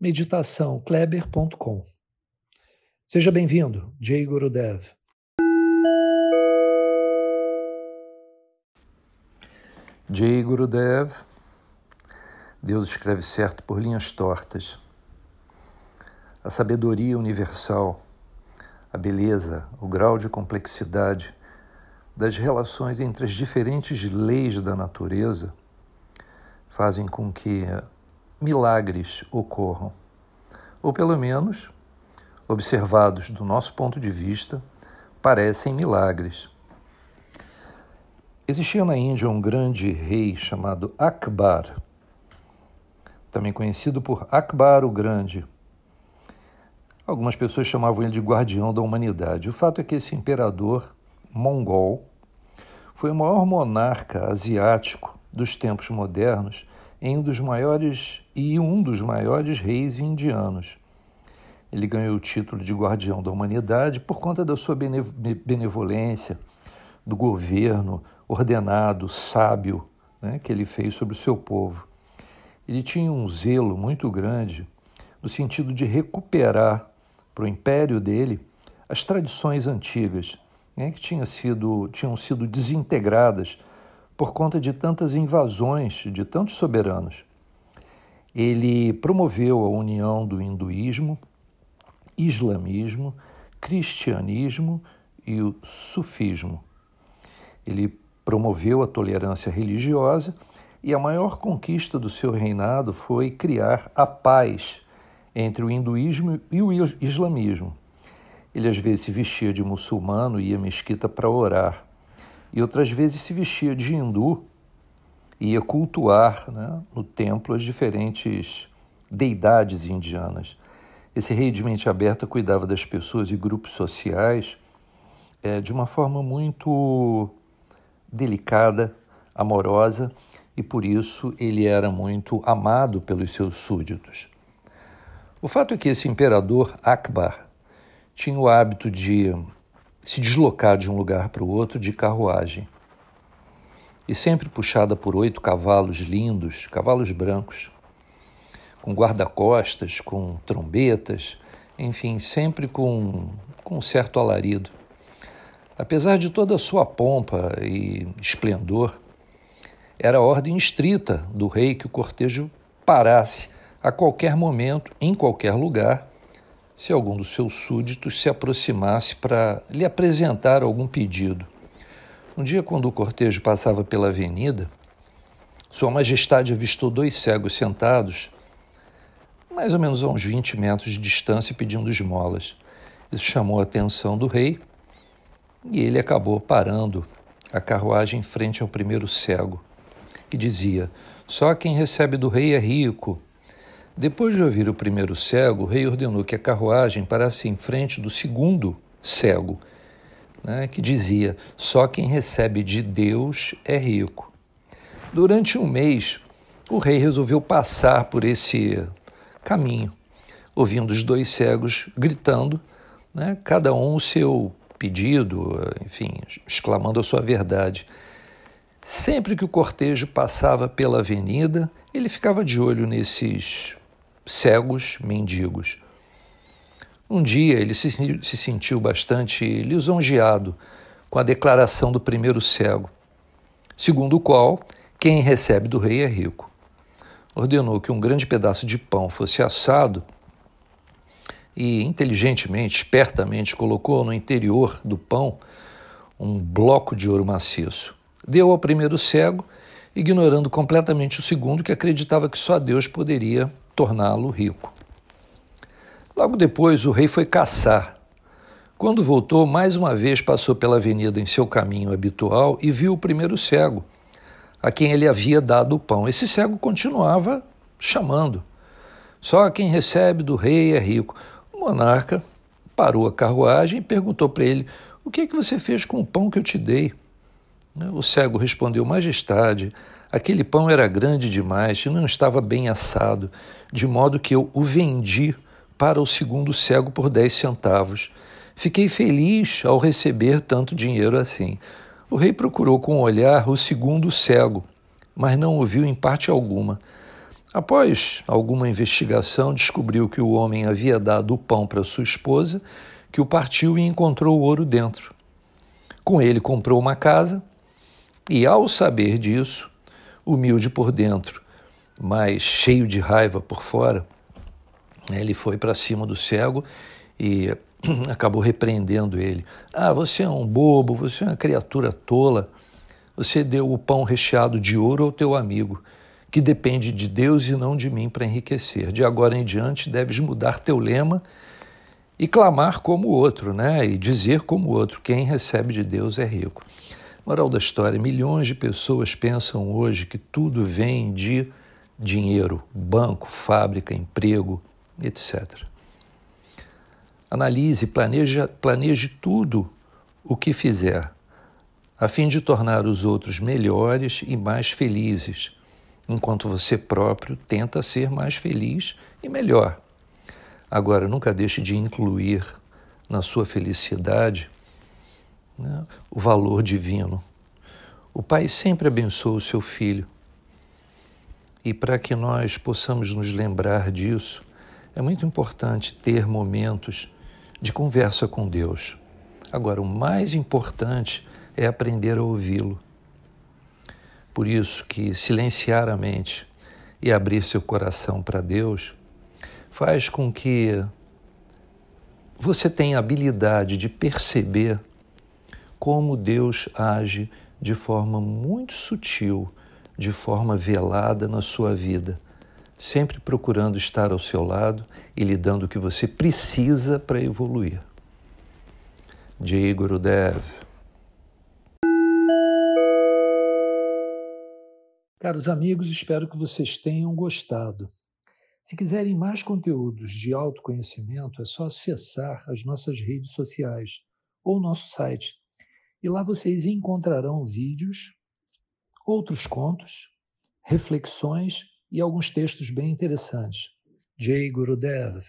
meditaçãokleber.com. Seja bem-vindo, Jay Gurudev. Jay Gurudev, Deus escreve certo por linhas tortas. A sabedoria universal, a beleza, o grau de complexidade das relações entre as diferentes leis da natureza fazem com que milagres ocorram, ou pelo menos, observados do nosso ponto de vista, parecem milagres. Existia na Índia um grande rei chamado Akbar, também conhecido por Akbar o Grande. Algumas pessoas chamavam ele de guardião da humanidade. O fato é que esse imperador mongol foi o maior monarca asiático dos tempos modernos em um dos maiores e um dos maiores reis indianos. Ele ganhou o título de guardião da humanidade por conta da sua benevolência, do governo ordenado, sábio, né, que ele fez sobre o seu povo. Ele tinha um zelo muito grande no sentido de recuperar para o império dele as tradições antigas, né, que tinham sido, tinham sido desintegradas por conta de tantas invasões de tantos soberanos. Ele promoveu a união do hinduísmo, islamismo, cristianismo e o sufismo. Ele promoveu a tolerância religiosa e a maior conquista do seu reinado foi criar a paz entre o hinduísmo e o islamismo. Ele às vezes se vestia de muçulmano e ia à mesquita para orar e outras vezes se vestia de hindu e ia cultuar né, no templo as diferentes deidades indianas. Esse rei de mente aberta cuidava das pessoas e grupos sociais é, de uma forma muito delicada, amorosa, e por isso ele era muito amado pelos seus súditos. O fato é que esse imperador Akbar tinha o hábito de se deslocar de um lugar para o outro de carruagem. E sempre puxada por oito cavalos lindos, cavalos brancos, com guarda-costas, com trombetas, enfim, sempre com, com um certo alarido. Apesar de toda a sua pompa e esplendor, era ordem estrita do rei que o cortejo parasse a qualquer momento, em qualquer lugar, se algum dos seus súditos se aproximasse para lhe apresentar algum pedido. Um dia, quando o cortejo passava pela avenida, Sua Majestade avistou dois cegos sentados, mais ou menos a uns 20 metros de distância, pedindo esmolas. Isso chamou a atenção do rei e ele acabou parando a carruagem em frente ao primeiro cego, que dizia: Só quem recebe do rei é rico. Depois de ouvir o primeiro cego, o rei ordenou que a carruagem parasse em frente do segundo cego, né, que dizia: Só quem recebe de Deus é rico. Durante um mês, o rei resolveu passar por esse caminho, ouvindo os dois cegos gritando, né, cada um o seu pedido, enfim, exclamando a sua verdade. Sempre que o cortejo passava pela avenida, ele ficava de olho nesses cegos mendigos. Um dia ele se, se sentiu bastante lisonjeado com a declaração do primeiro cego, segundo o qual quem recebe do rei é rico. Ordenou que um grande pedaço de pão fosse assado e, inteligentemente, espertamente, colocou no interior do pão um bloco de ouro maciço. Deu ao primeiro cego, ignorando completamente o segundo, que acreditava que só Deus poderia torná-lo rico. Logo depois, o rei foi caçar. Quando voltou, mais uma vez passou pela avenida em seu caminho habitual e viu o primeiro cego, a quem ele havia dado o pão. Esse cego continuava chamando. Só quem recebe do rei é rico. O monarca parou a carruagem e perguntou para ele: O que é que você fez com o pão que eu te dei? O cego respondeu: Majestade, aquele pão era grande demais e não estava bem assado, de modo que eu o vendi para o segundo cego por dez centavos. Fiquei feliz ao receber tanto dinheiro assim. O rei procurou com o olhar o segundo cego, mas não o viu em parte alguma. Após alguma investigação, descobriu que o homem havia dado o pão para sua esposa, que o partiu e encontrou o ouro dentro. Com ele comprou uma casa e, ao saber disso, humilde por dentro, mas cheio de raiva por fora, ele foi para cima do cego e acabou repreendendo ele. Ah, você é um bobo, você é uma criatura tola. Você deu o pão recheado de ouro ao teu amigo, que depende de Deus e não de mim para enriquecer. De agora em diante deves mudar teu lema e clamar como o outro, né? E dizer como o outro: quem recebe de Deus é rico. Moral da história: milhões de pessoas pensam hoje que tudo vem de dinheiro, banco, fábrica, emprego, etc. Analise, planeja, planeje tudo o que fizer, a fim de tornar os outros melhores e mais felizes, enquanto você próprio tenta ser mais feliz e melhor. Agora, nunca deixe de incluir na sua felicidade né, o valor divino. O Pai sempre abençoa o seu filho. E para que nós possamos nos lembrar disso, é muito importante ter momentos de conversa com Deus. Agora, o mais importante é aprender a ouvi-lo. Por isso que silenciar a mente e abrir seu coração para Deus faz com que você tenha habilidade de perceber como Deus age de forma muito sutil, de forma velada na sua vida sempre procurando estar ao seu lado e lhe dando o que você precisa para evoluir. Jai Gurudev. Caros amigos, espero que vocês tenham gostado. Se quiserem mais conteúdos de autoconhecimento, é só acessar as nossas redes sociais ou nosso site. E lá vocês encontrarão vídeos, outros contos, reflexões e alguns textos bem interessantes. Jay Gurudev.